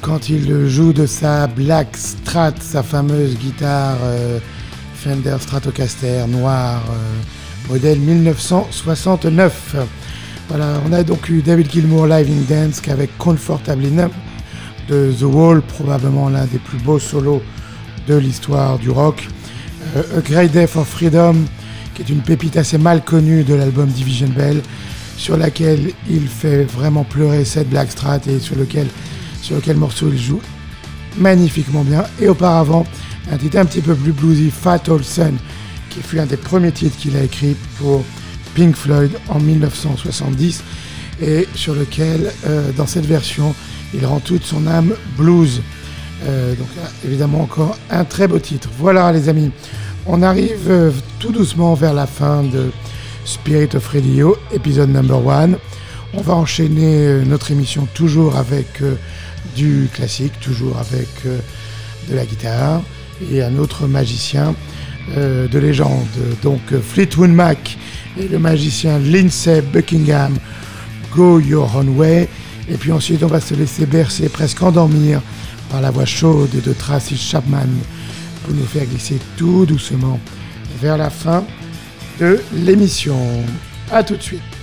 quand il joue de sa Black Strat, sa fameuse guitare euh, Fender Stratocaster noire, euh, modèle 1969. Voilà, on a donc eu David Gilmour live in dance avec Comfortably Numb de The Wall, probablement l'un des plus beaux solos de l'histoire du rock. Euh, A Great Day for Freedom, qui est une pépite assez mal connue de l'album Division Bell, sur laquelle il fait vraiment pleurer cette Black Strat et sur lequel, sur lequel morceau il joue magnifiquement bien. Et auparavant, un titre un petit peu plus bluesy, Fatal Sun, qui fut un des premiers titres qu'il a écrit pour Pink Floyd en 1970 et sur lequel, euh, dans cette version, il rend toute son âme blues. Euh, donc évidemment encore un très beau titre. Voilà les amis, on arrive euh, tout doucement vers la fin de Spirit of Radio, épisode number one. On va enchaîner euh, notre émission toujours avec euh, du classique, toujours avec euh, de la guitare et un autre magicien de légende. Donc Fleetwood Mac et le magicien Lindsay Buckingham, Go Your Own Way. Et puis ensuite, on va se laisser bercer, presque endormir par la voix chaude de Tracy Chapman pour nous faire glisser tout doucement vers la fin de l'émission. A tout de suite.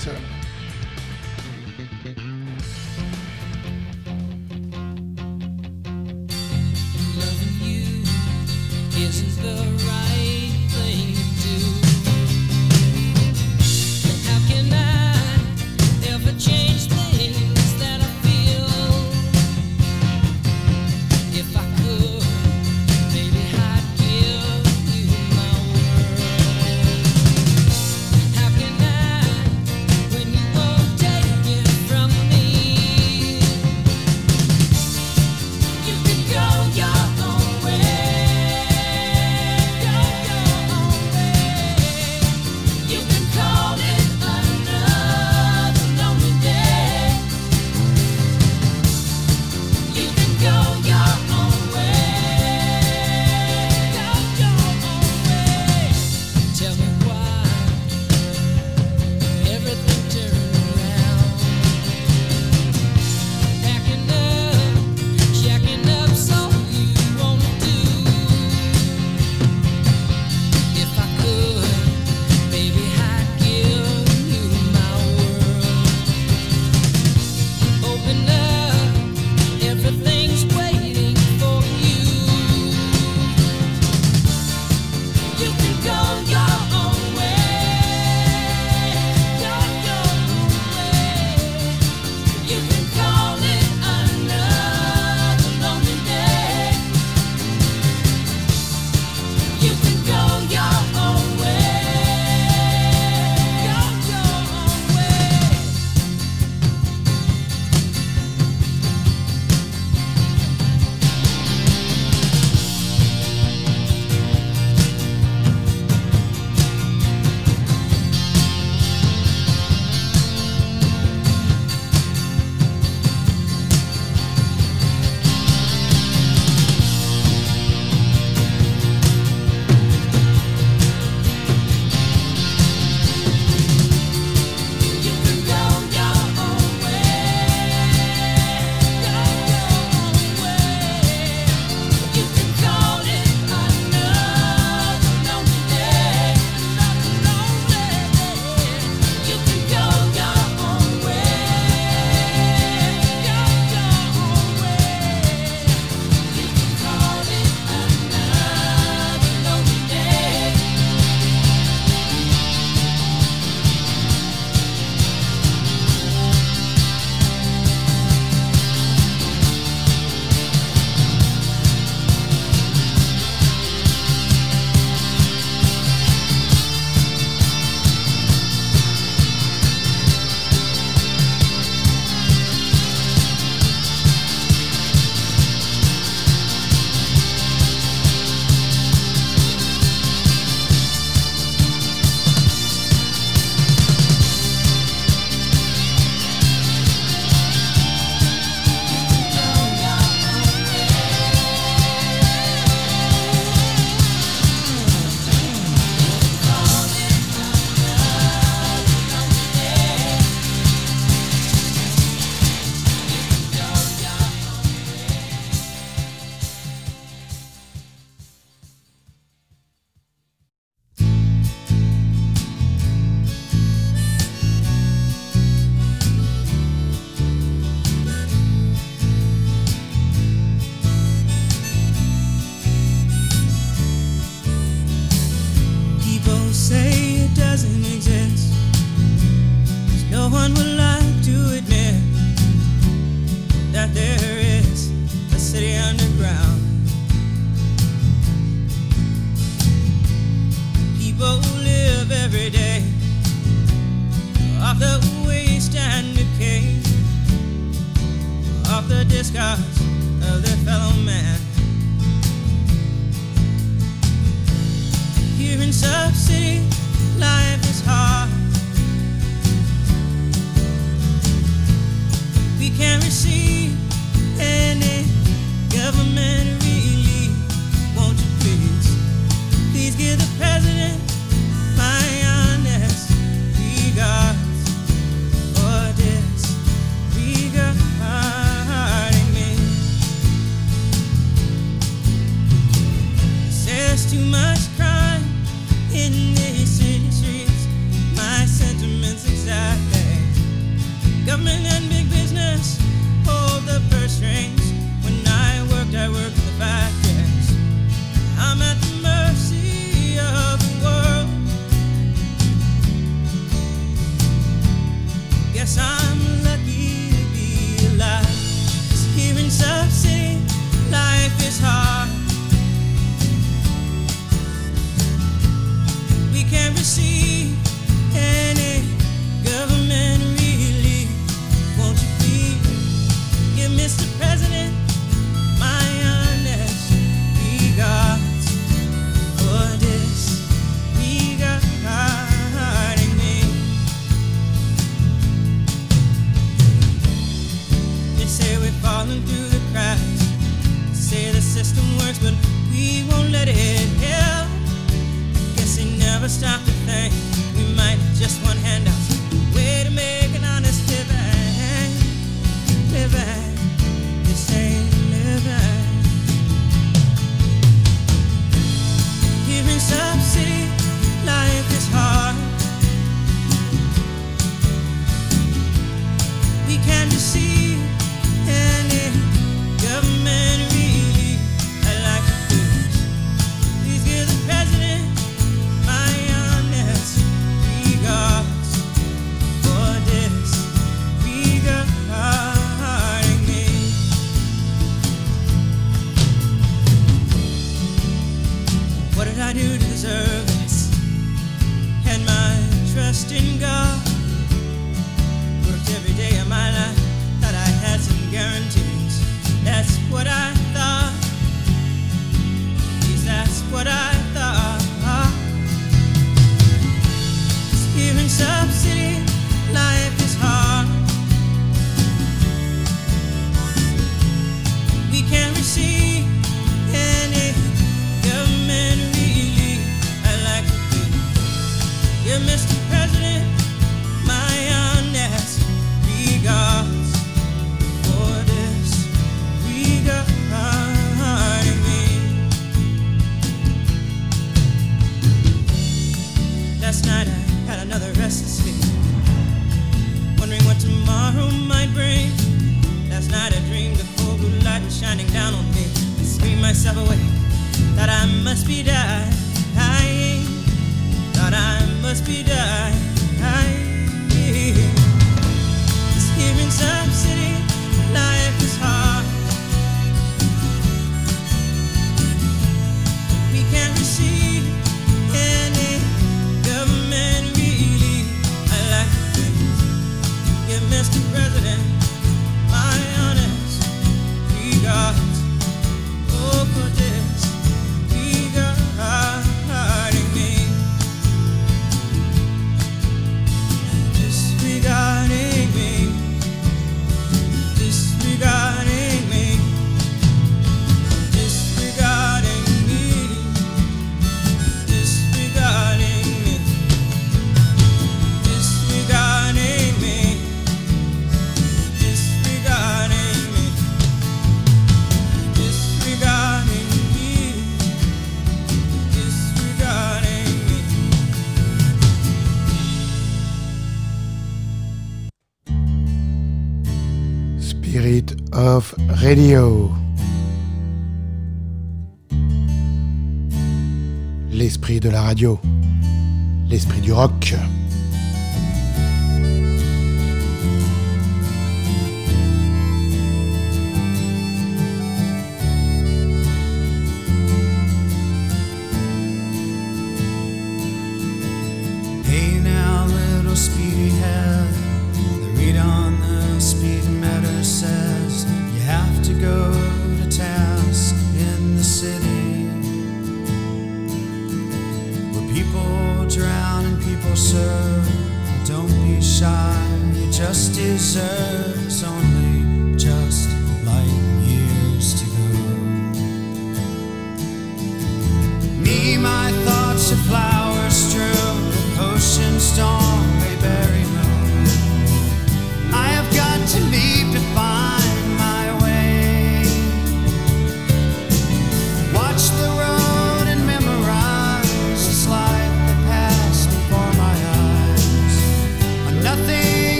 Radio.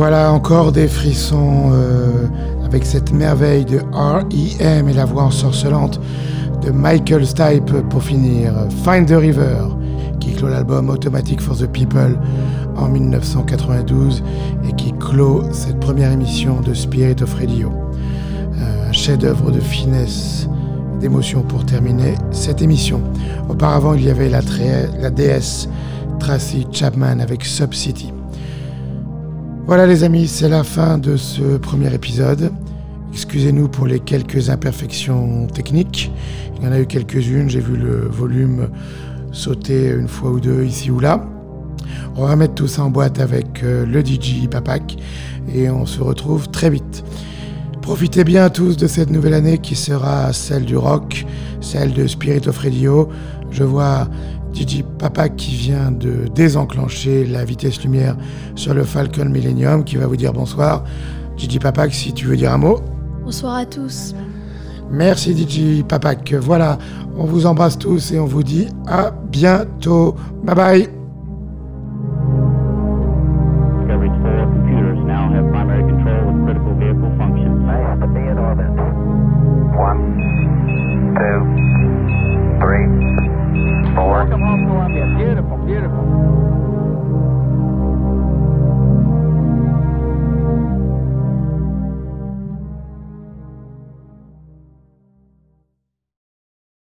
Voilà encore des frissons euh, avec cette merveille de R.E.M. et la voix ensorcelante de Michael Stipe pour finir. Find the River, qui clôt l'album Automatic for the People en 1992 et qui clôt cette première émission de Spirit of Radio. Euh, un chef-d'œuvre de finesse, d'émotion pour terminer cette émission. Auparavant, il y avait la, la déesse Tracy Chapman avec Sub City. Voilà les amis, c'est la fin de ce premier épisode. Excusez-nous pour les quelques imperfections techniques. Il y en a eu quelques-unes, j'ai vu le volume sauter une fois ou deux ici ou là. On va mettre tout ça en boîte avec euh, le DJ Papak et on se retrouve très vite. Profitez bien tous de cette nouvelle année qui sera celle du rock, celle de Spirit of Radio. Je vois DJ Papak qui vient de désenclencher la vitesse lumière sur le Falcon Millennium qui va vous dire bonsoir. DJ Papak, si tu veux dire un mot. Bonsoir à tous. Merci DJ Papak. Voilà, on vous embrasse tous et on vous dit à bientôt. Bye bye.